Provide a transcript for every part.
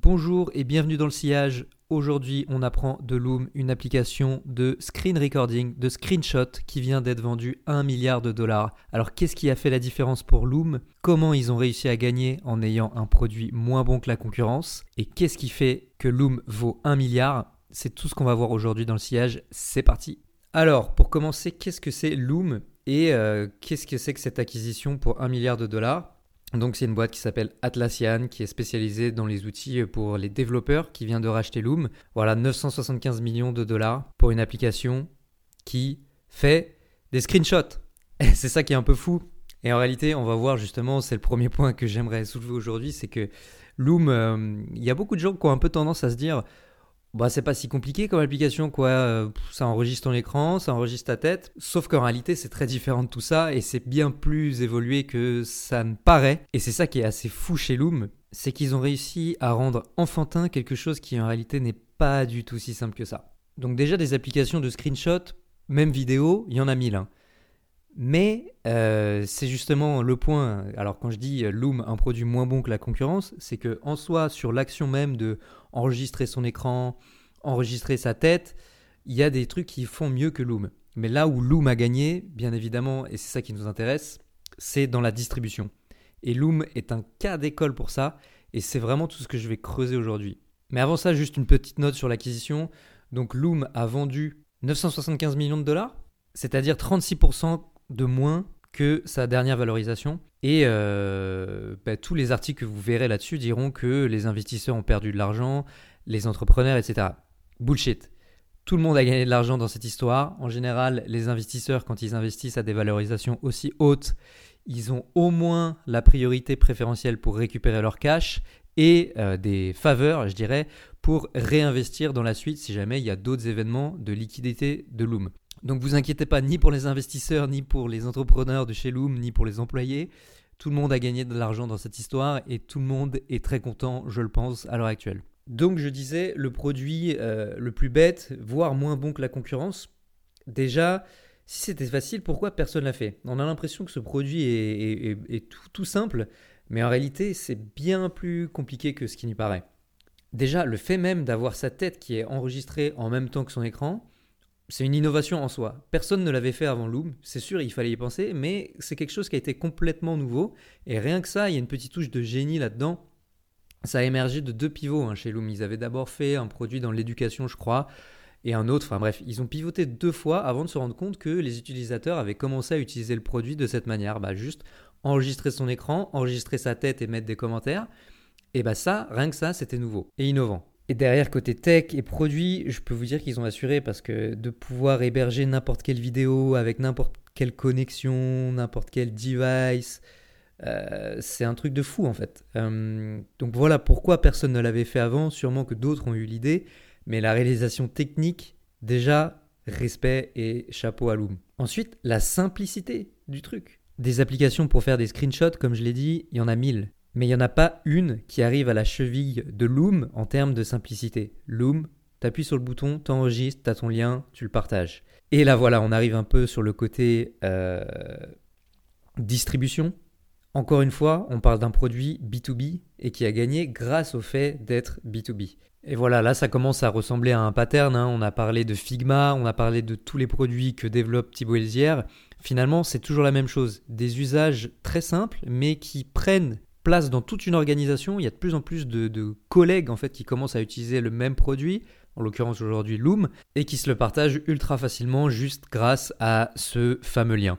Bonjour et bienvenue dans le sillage. Aujourd'hui, on apprend de Loom, une application de screen recording, de screenshot qui vient d'être vendue 1 milliard de dollars. Alors, qu'est-ce qui a fait la différence pour Loom? Comment ils ont réussi à gagner en ayant un produit moins bon que la concurrence? Et qu'est-ce qui fait que Loom vaut 1 milliard? C'est tout ce qu'on va voir aujourd'hui dans le sillage. C'est parti. Alors, pour commencer, qu'est-ce que c'est Loom? Et euh, qu'est-ce que c'est que cette acquisition pour 1 milliard de dollars? Donc c'est une boîte qui s'appelle Atlassian, qui est spécialisée dans les outils pour les développeurs, qui vient de racheter Loom. Voilà, 975 millions de dollars pour une application qui fait des screenshots. c'est ça qui est un peu fou. Et en réalité, on va voir justement, c'est le premier point que j'aimerais soulever aujourd'hui, c'est que Loom, euh, il y a beaucoup de gens qui ont un peu tendance à se dire, bah, c'est pas si compliqué comme application, quoi. Euh, ça enregistre ton écran, ça enregistre ta tête. Sauf qu'en réalité, c'est très différent de tout ça et c'est bien plus évolué que ça ne paraît. Et c'est ça qui est assez fou chez Loom, c'est qu'ils ont réussi à rendre enfantin quelque chose qui en réalité n'est pas du tout si simple que ça. Donc déjà des applications de screenshot, même vidéo, il y en a mille. Hein. Mais euh, c'est justement le point. Alors quand je dis Loom, un produit moins bon que la concurrence, c'est que en soi, sur l'action même de enregistrer son écran, enregistrer sa tête, il y a des trucs qui font mieux que Loom. Mais là où Loom a gagné, bien évidemment, et c'est ça qui nous intéresse, c'est dans la distribution. Et Loom est un cas d'école pour ça, et c'est vraiment tout ce que je vais creuser aujourd'hui. Mais avant ça, juste une petite note sur l'acquisition. Donc Loom a vendu 975 millions de dollars, c'est-à-dire 36% de moins que sa dernière valorisation. Et euh, bah, tous les articles que vous verrez là-dessus diront que les investisseurs ont perdu de l'argent, les entrepreneurs, etc. Bullshit. Tout le monde a gagné de l'argent dans cette histoire. En général, les investisseurs, quand ils investissent à des valorisations aussi hautes, ils ont au moins la priorité préférentielle pour récupérer leur cash et euh, des faveurs, je dirais, pour réinvestir dans la suite si jamais il y a d'autres événements de liquidité de Loom. Donc vous inquiétez pas ni pour les investisseurs, ni pour les entrepreneurs de chez Loom, ni pour les employés. Tout le monde a gagné de l'argent dans cette histoire et tout le monde est très content, je le pense, à l'heure actuelle. Donc je disais, le produit euh, le plus bête, voire moins bon que la concurrence, déjà, si c'était facile, pourquoi personne l'a fait? On a l'impression que ce produit est, tout, tout, simple, mais en réalité c'est bien plus compliqué que ce qui n'y paraît. Déjà, le fait même d'avoir sa tête qui est enregistrée en même temps que son écran, c'est une innovation en soi. Personne ne l'avait fait avant Loom, c'est sûr, il fallait y penser, mais c'est quelque chose qui a été complètement nouveau. Et rien que ça, il y a une petite touche de génie là-dedans. Ça a émergé de deux pivots hein, chez Loom. Ils avaient d'abord fait un produit dans l'éducation, je crois, et un autre. Enfin bref, ils ont pivoté deux fois avant de se rendre compte que les utilisateurs avaient commencé à utiliser le produit de cette manière. Bah, juste enregistrer son écran, enregistrer sa tête et mettre des commentaires. Et bah ça, rien que ça, c'était nouveau et innovant. Et derrière, côté tech et produit, je peux vous dire qu'ils ont assuré parce que de pouvoir héberger n'importe quelle vidéo avec n'importe quelle connexion, n'importe quel device, euh, c'est un truc de fou en fait. Euh, donc voilà pourquoi personne ne l'avait fait avant, sûrement que d'autres ont eu l'idée, mais la réalisation technique, déjà, respect et chapeau à Loom. Ensuite, la simplicité du truc. Des applications pour faire des screenshots, comme je l'ai dit, il y en a mille. Mais il n'y en a pas une qui arrive à la cheville de Loom en termes de simplicité. Loom, appuies sur le bouton, t'enregistres, as ton lien, tu le partages. Et là voilà, on arrive un peu sur le côté euh, distribution. Encore une fois, on parle d'un produit B2B et qui a gagné grâce au fait d'être B2B. Et voilà, là ça commence à ressembler à un pattern. Hein. On a parlé de Figma, on a parlé de tous les produits que développe Thibaut Elzière. Finalement, c'est toujours la même chose. Des usages très simples, mais qui prennent place dans toute une organisation. Il y a de plus en plus de, collègues en fait qui commencent à utiliser le même produit, en l'occurrence aujourd'hui Loom, et qui se le partagent ultra facilement juste grâce à ce fameux lien.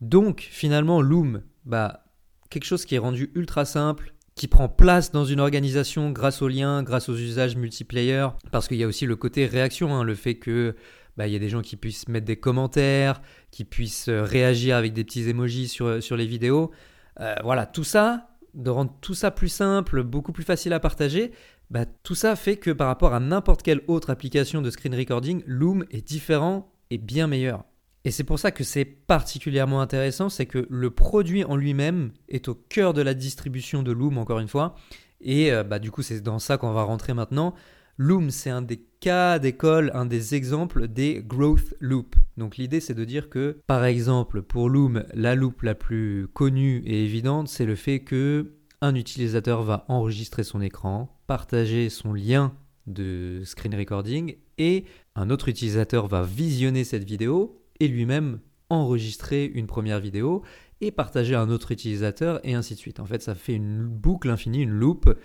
Donc finalement Loom, bah quelque chose qui est rendu ultra simple, qui prend place dans une organisation grâce aux liens, grâce aux usages multiplayer, parce qu'il y a aussi le côté réaction, hein, le fait que bah, il y a des gens qui puissent mettre des commentaires, qui puissent euh, réagir avec des petits emojis sur, sur les vidéos. Euh, voilà, tout ça, de rendre tout ça plus simple, beaucoup plus facile à partager, bah, tout ça fait que par rapport à n'importe quelle autre application de screen recording, Loom est différent et bien meilleur. Et c'est pour ça que c'est particulièrement intéressant, c'est que le produit en lui-même est au cœur de la distribution de Loom, encore une fois. Et euh, bah, du coup, c'est dans ça qu'on va rentrer maintenant. Loom, c'est un des cas d'école, un des exemples des growth loops. Donc l'idée, c'est de dire que, par exemple, pour Loom, la loop la plus connue et évidente, c'est le fait que un utilisateur va enregistrer son écran, partager son lien de screen recording et un autre utilisateur va visionner cette vidéo et lui-même enregistrer une première vidéo et partager à un autre utilisateur et ainsi de suite. En fait, ça fait une boucle infinie, une loupe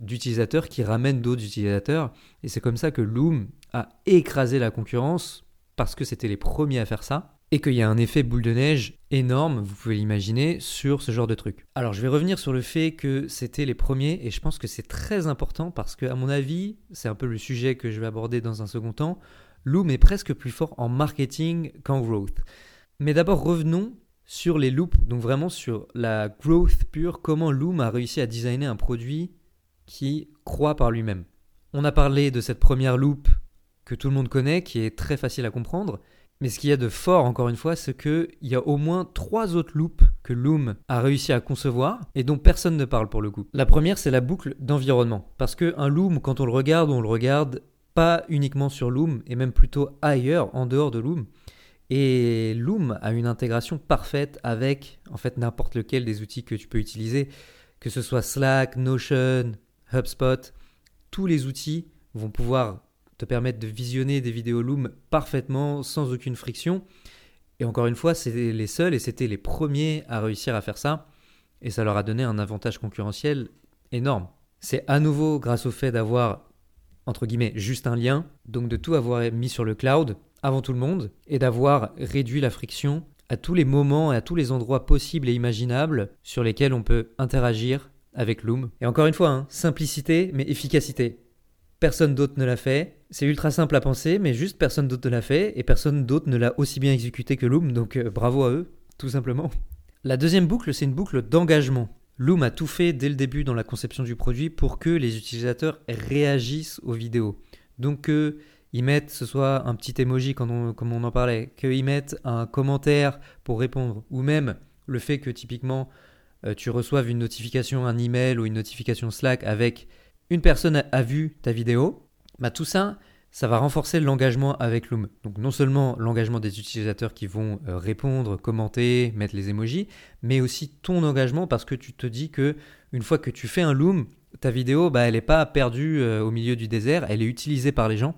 d'utilisateurs qui ramènent d'autres utilisateurs et c'est comme ça que Loom a écrasé la concurrence parce que c'était les premiers à faire ça et qu'il y a un effet boule de neige énorme, vous pouvez l'imaginer, sur ce genre de truc. Alors je vais revenir sur le fait que c'était les premiers et je pense que c'est très important parce que à mon avis, c'est un peu le sujet que je vais aborder dans un second temps, Loom est presque plus fort en marketing qu'en growth. Mais d'abord revenons sur les loops, donc vraiment sur la growth pure, comment Loom a réussi à designer un produit qui croit par lui-même. On a parlé de cette première loop que tout le monde connaît, qui est très facile à comprendre, mais ce qu'il y a de fort, encore une fois, c'est qu'il y a au moins trois autres loops que Loom a réussi à concevoir et dont personne ne parle pour le coup. La première, c'est la boucle d'environnement. Parce qu'un Loom, quand on le regarde, on le regarde pas uniquement sur Loom, et même plutôt ailleurs, en dehors de Loom. Et Loom a une intégration parfaite avec en fait n'importe lequel des outils que tu peux utiliser, que ce soit Slack, Notion, HubSpot, tous les outils vont pouvoir te permettre de visionner des vidéos Loom parfaitement, sans aucune friction. Et encore une fois, c'était les seuls et c'était les premiers à réussir à faire ça. Et ça leur a donné un avantage concurrentiel énorme. C'est à nouveau grâce au fait d'avoir, entre guillemets, juste un lien, donc de tout avoir mis sur le cloud avant tout le monde, et d'avoir réduit la friction à tous les moments et à tous les endroits possibles et imaginables sur lesquels on peut interagir avec Loom. Et encore une fois, hein, simplicité mais efficacité. Personne d'autre ne l'a fait. C'est ultra simple à penser, mais juste personne d'autre ne l'a fait et personne d'autre ne l'a aussi bien exécuté que Loom, donc euh, bravo à eux, tout simplement. La deuxième boucle, c'est une boucle d'engagement. Loom a tout fait dès le début dans la conception du produit pour que les utilisateurs réagissent aux vidéos. Donc qu'ils mettent, ce soit un petit emoji comme on en parlait, qu'ils mettent un commentaire pour répondre, ou même le fait que typiquement tu reçoives une notification, un email ou une notification Slack avec une personne a, vu ta vidéo, bah tout ça, ça va renforcer l'engagement avec Loom. Donc non seulement l'engagement des utilisateurs qui vont euh, répondre, commenter, mettre les emojis, mais aussi ton engagement parce que tu te dis que une fois que tu fais un Loom, ta vidéo, bah, elle n'est pas perdue euh, au milieu du désert, elle est utilisée par les gens.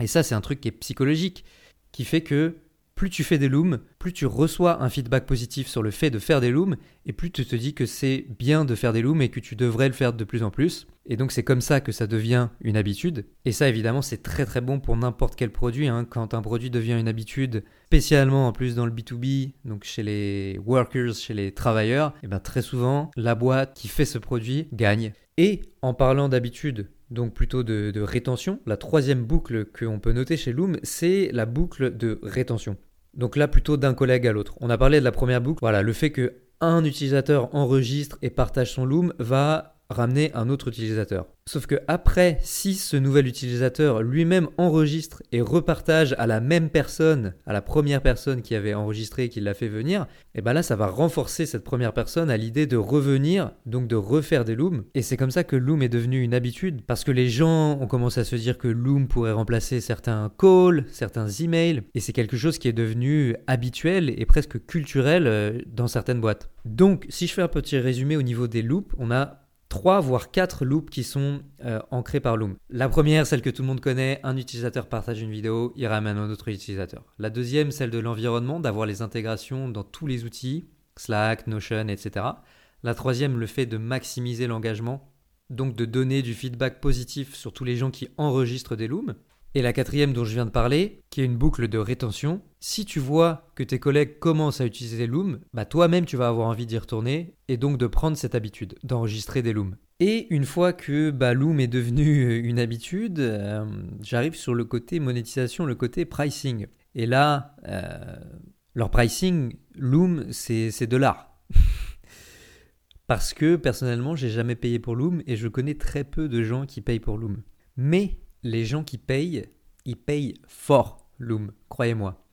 Et ça, c'est un truc qui est psychologique, qui fait que plus tu fais des looms, plus tu reçois un feedback positif sur le fait de faire des looms, et plus tu te dis que c'est bien de faire des looms et que tu devrais le faire de plus en plus. Et donc c'est comme ça que ça devient une habitude. Et ça évidemment c'est très très bon pour n'importe quel produit. Hein. Quand un produit devient une habitude, spécialement en plus dans le B2B, donc chez les workers, chez les travailleurs, et eh bien très souvent la boîte qui fait ce produit gagne. Et en parlant d'habitude, donc plutôt de, de rétention, la troisième boucle qu'on peut noter chez Loom, c'est la boucle de rétention. Donc là, plutôt d'un collègue à l'autre. On a parlé de la première boucle. Voilà, le fait que un utilisateur enregistre et partage son Loom va ramener un autre utilisateur. Sauf que après, si ce nouvel utilisateur lui-même enregistre et repartage à la même personne, à la première personne qui avait enregistré et qui l'a fait venir, et eh ben là ça va renforcer cette première personne à l'idée de revenir, donc de refaire des looms. Et c'est comme ça que Loom est devenu une habitude, parce que les gens ont commencé à se dire que Loom pourrait remplacer certains calls, certains emails, et c'est quelque chose qui est devenu habituel et presque culturel euh, dans certaines boîtes. Donc si je fais un petit résumé au niveau des loops, on a trois voire quatre loops qui sont euh, ancrés par Loom. La première, celle que tout le monde connaît, un utilisateur partage une vidéo, il ramène un autre utilisateur. La deuxième, celle de l'environnement, d'avoir les intégrations dans tous les outils, Slack, Notion, etc. La troisième, le fait de maximiser l'engagement, donc de donner du feedback positif sur tous les gens qui enregistrent des looms. Et la quatrième dont je viens de parler, qui est une boucle de rétention, si tu vois que tes collègues commencent à utiliser Loom, bah toi-même tu vas avoir envie d'y retourner et donc de prendre cette habitude d'enregistrer des Looms. Et une fois que bah, Loom est devenu une habitude, euh, j'arrive sur le côté monétisation, le côté pricing. Et là, euh, leur pricing, Loom, c'est de l'art. Parce que personnellement, j'ai jamais payé pour Loom et je connais très peu de gens qui payent pour Loom. Mais les gens qui payent, ils payent fort Loom, croyez-moi.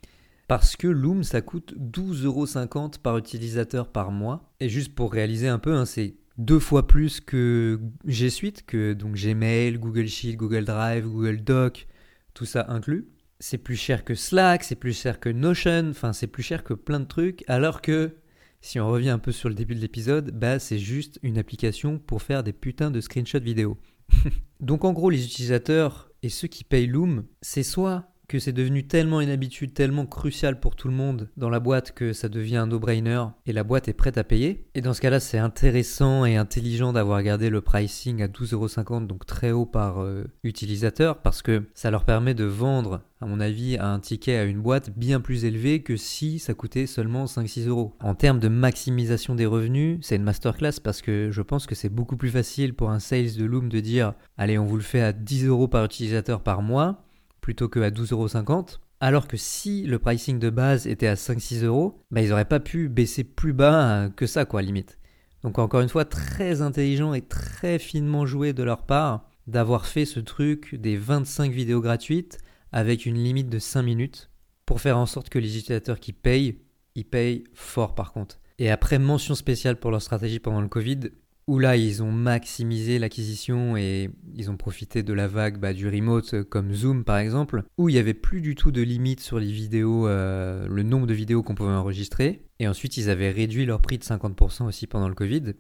Parce que Loom, ça coûte 12,50€ par utilisateur par mois. Et juste pour réaliser un peu, hein, c'est deux fois plus que G Suite, que donc Gmail, Google Sheet, Google Drive, Google Doc, tout ça inclus. C'est plus cher que Slack, c'est plus cher que Notion, enfin c'est plus cher que plein de trucs, alors que si on revient un peu sur le début de l'épisode, bah c'est juste une application pour faire des putains de screenshots vidéo. Donc en gros, les utilisateurs et ceux qui payent Loom, c'est soit que c'est devenu tellement une habitude, tellement cruciale pour tout le monde dans la boîte que ça devient un no-brainer et la boîte est prête à payer. Et dans ce cas-là, c'est intéressant et intelligent d'avoir gardé le pricing à 12,50€, donc très haut par euh, utilisateur, parce que ça leur permet de vendre, à mon avis, un ticket à une boîte bien plus élevé que si ça coûtait seulement 5-6 euros. En termes de maximisation des revenus, c'est une masterclass parce que je pense que c'est beaucoup plus facile pour un sales de Loom de dire allez, on vous le fait à 10 euros par utilisateur par mois plutôt que à 12,50€. Alors que si le pricing de base était à 5-6 euros, bah ils n'auraient pas pu baisser plus bas que ça, quoi, limite. Donc encore une fois, très intelligent et très finement joué de leur part d'avoir fait ce truc des 25 vidéos gratuites avec une limite de 5 minutes pour faire en sorte que les utilisateurs qui payent, ils payent fort par contre. Et après, mention spéciale pour leur stratégie pendant le Covid, où là ils ont maximisé l'acquisition et ils ont profité de la vague bah, du remote euh, comme Zoom par exemple, où il n'y avait plus du tout de limite sur les vidéos, euh, le nombre de vidéos qu'on pouvait enregistrer. Et ensuite ils avaient réduit leur prix de 50% aussi pendant le Covid.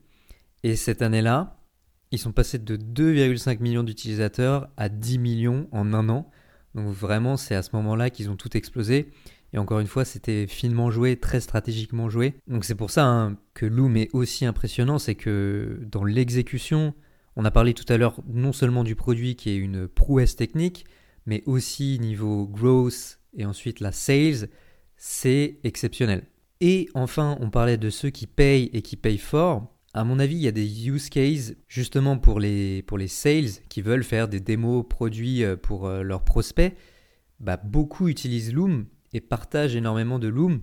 Et cette année-là, ils sont passés de 2,5 millions d'utilisateurs à 10 millions en un an. Donc vraiment c'est à ce moment-là qu'ils ont tout explosé. Et encore une fois, c'était finement joué, très stratégiquement joué. Donc c'est pour ça hein, que Loom est aussi impressionnant, c'est que dans l'exécution, on a parlé tout à l'heure non seulement du produit qui est une prouesse technique, mais aussi niveau growth et ensuite la sales, c'est exceptionnel. Et enfin, on parlait de ceux qui payent et qui payent fort. À mon avis, il y a des use cases justement pour les, pour les sales qui veulent faire des démos produits euh, pour euh, leurs prospects. Bah, beaucoup utilisent Loom et partagent énormément de Loom.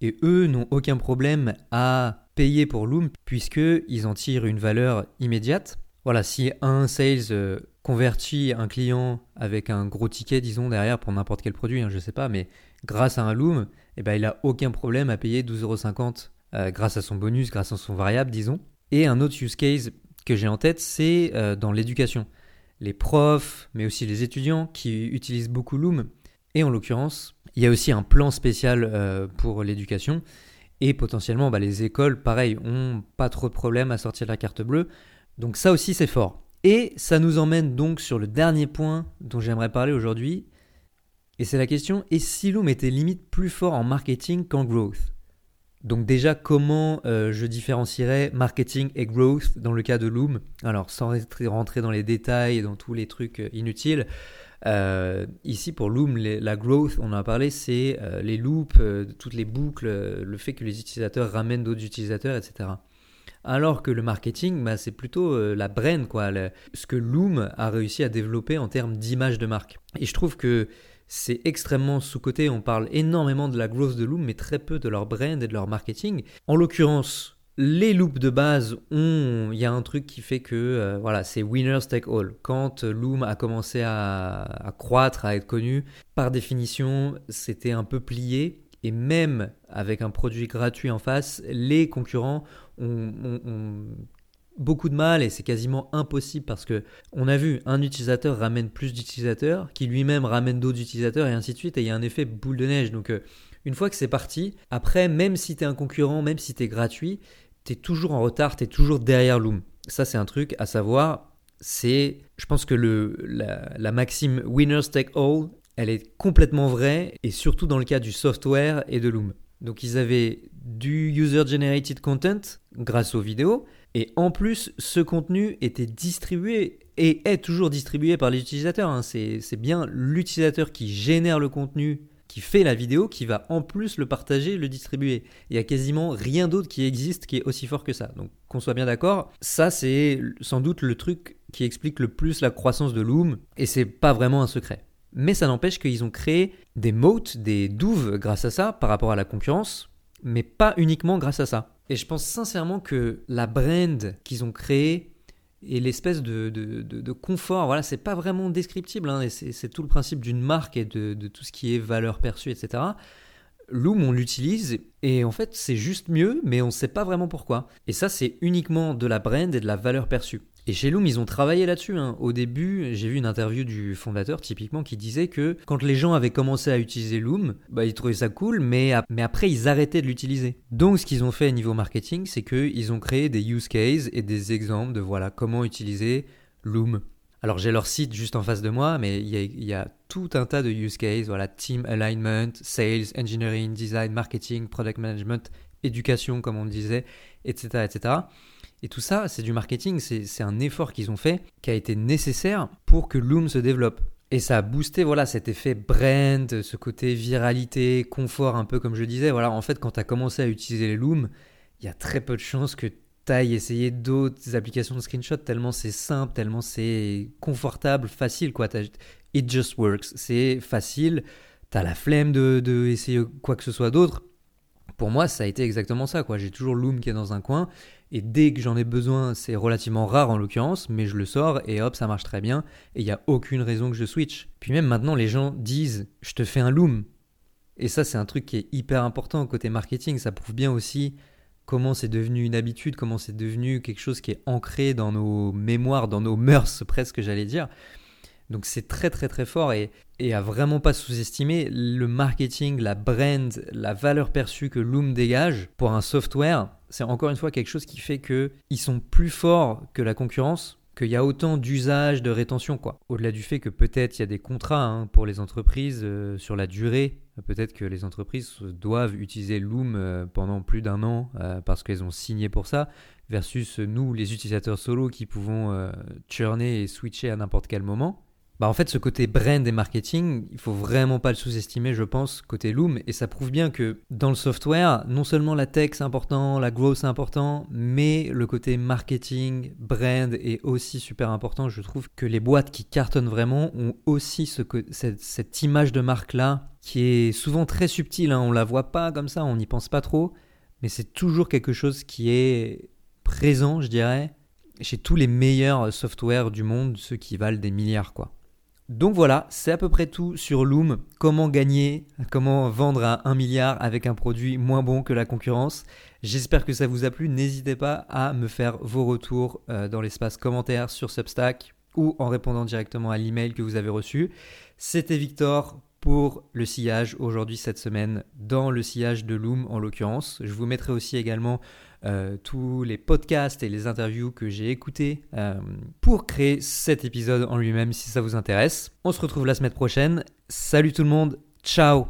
Et eux n'ont aucun problème à payer pour Loom puisqu'ils en tirent une valeur immédiate. Voilà, si un sales euh, convertit un client avec un gros ticket, disons, derrière pour n'importe quel produit, hein, je ne sais pas, mais grâce à un Loom, eh ben, il n'a aucun problème à payer 12,50€ euh, grâce à son bonus, grâce à son variable, disons. Et un autre use case que j'ai en tête, c'est euh, dans l'éducation. Les profs, mais aussi les étudiants qui utilisent beaucoup Loom. Et en l'occurrence, il y a aussi un plan spécial euh, pour l'éducation. Et potentiellement, bah, les écoles, pareil, ont pas trop de problèmes à sortir la carte bleue. Donc ça aussi, c'est fort. Et ça nous emmène donc sur le dernier point dont j'aimerais parler aujourd'hui. Et c'est la question, et si Loom était limite plus fort en marketing qu'en growth? Donc déjà, comment euh, je différencierais marketing et growth dans le cas de Loom? Alors, sans rentrer dans les détails dans tous les trucs euh, inutiles, euh, ici, pour Loom, la growth, on en a parlé, c'est euh, les loops, euh, toutes les boucles, le fait que les utilisateurs ramènent d'autres utilisateurs, etc. Alors que le marketing, bah, c'est plutôt la brand, quoi, ce que Loom a réussi à développer en termes d'image de marque. Et je trouve que c'est extrêmement sous-coté. On parle énormément de la growth de Loom, mais très peu de leur brand et de leur marketing. En l'occurrence, les loops de base ont, il y a un truc qui fait que euh, voilà, c'est winners take all. Quand Loom a commencé à, croître, à être connu, par définition, c'était un peu plié. Et même avec un produit gratuit en face, les concurrents ont, beaucoup de mal et c'est quasiment impossible parce que on a vu un utilisateur ramène plus d'utilisateurs, qui lui-même ramène d'autres utilisateurs et ainsi de suite. Et il y a un effet boule de neige. Donc euh, une fois que c'est parti, après, même si tu un concurrent, même si tu es gratuit, tu es toujours en retard, tu es toujours derrière Loom. Ça, c'est un truc à savoir. C'est, je pense que le, la, maxime winners take all, elle est complètement vraie, et surtout dans le cas du software et de Loom. Donc ils avaient du user-generated content grâce aux vidéos, et en plus, ce contenu était distribué et est toujours distribué par les utilisateurs. Hein. C'est bien l'utilisateur qui génère le contenu qui fait la vidéo qui va en plus le partager, le distribuer. Il n'y a quasiment rien d'autre qui existe qui est aussi fort que ça. Donc qu'on soit bien d'accord, ça c'est sans doute le truc qui explique le plus la croissance de Loom et c'est pas vraiment un secret. Mais ça n'empêche qu'ils ont créé des moats, des douves grâce à ça par rapport à la concurrence, mais pas uniquement grâce à ça. Et je pense sincèrement que la brand qu'ils ont créée et l'espèce de, de, confort, voilà, c'est pas vraiment descriptible, hein, c'est tout le principe d'une marque et de, tout ce qui est valeur perçue, etc. Loom, on l'utilise et en fait c'est juste mieux, mais on ne sait pas vraiment pourquoi. Et ça, c'est uniquement de la brand et de la valeur perçue. Et chez Loom, ils ont travaillé là-dessus. Hein. Au début, j'ai vu une interview du fondateur, typiquement, qui disait que quand les gens avaient commencé à utiliser Loom, bah, ils trouvaient ça cool, mais, après, ils arrêtaient de l'utiliser. Donc, ce qu'ils ont fait au niveau marketing, c'est qu'ils ont créé des use cases et des exemples de voilà comment utiliser Loom. Alors j'ai leur site juste en face de moi, mais il y, y, a tout un tas de use cases, voilà, team alignment, sales, engineering, design, marketing, product management, éducation comme on disait, etc. etc. Et tout ça, c'est du marketing, c'est un effort qu'ils ont fait qui a été nécessaire pour que Loom se développe. Et ça a boosté voilà, cet effet brand, ce côté viralité, confort, un peu comme je disais. Voilà, en fait, quand tu as commencé à utiliser les Loom, il y a très peu de chances que tu ailles essayer d'autres applications de screenshot, tellement c'est simple, tellement c'est confortable, facile. Quoi. It just works. C'est facile, tu as la flemme de, de quoi que ce soit d'autre. Pour moi, ça a été exactement ça. Quoi. J'ai toujours Loom qui est dans un coin et dès que j'en ai besoin, c'est relativement rare en l'occurrence, mais je le sors et hop, ça marche très bien. Et il n'y a aucune raison que je switch. Puis même maintenant, les gens disent Je te fais un loom. Et ça, c'est un truc qui est hyper important côté marketing. Ça prouve bien aussi comment c'est devenu une habitude, comment c'est devenu quelque chose qui est ancré dans nos mémoires, dans nos mœurs presque, j'allais dire. Donc c'est très très très fort et, et à vraiment pas sous-estimer le marketing, la brand, la valeur perçue que Loom dégage pour un software. C'est encore une fois quelque chose qui fait qu'ils sont plus forts que la concurrence, qu'il y a autant d'usage, de rétention. quoi. Au-delà du fait que peut-être il y a des contrats hein, pour les entreprises euh, sur la durée, peut-être que les entreprises doivent utiliser Loom euh, pendant plus d'un an euh, parce qu'elles ont signé pour ça, versus nous, les utilisateurs solo, qui pouvons churner et switcher à n'importe quel moment. Bah en fait, ce côté brand et marketing, il faut vraiment pas le sous-estimer, je pense, côté Loom. Et ça prouve bien que dans le software, non seulement la tech c'est important, la growth c'est important, mais le côté marketing, brand est aussi super important. Je trouve que les boîtes qui cartonnent vraiment ont aussi ce, cette, cette image de marque-là qui est souvent très subtile. Hein. On la voit pas comme ça, on n'y pense pas trop, mais c'est toujours quelque chose qui est présent, je dirais, chez tous les meilleurs softwares du monde, ceux qui valent des milliards, quoi. Donc voilà, c'est à peu près tout sur Loom. Comment gagner, comment vendre à 1 milliard avec un produit moins bon que la concurrence. J'espère que ça vous a plu. N'hésitez pas à me faire vos retours euh, dans l'espace commentaire sur Substack ou en répondant directement à l'email que vous avez reçu. C'était Victor pour le sillage aujourd'hui cette semaine dans le sillage de Loom en l'occurrence. Je vous mettrai aussi également euh, tous les podcasts et les interviews que j'ai écoutés euh, pour créer cet épisode en lui-même si ça vous intéresse. On se retrouve la semaine prochaine. Salut tout le monde, ciao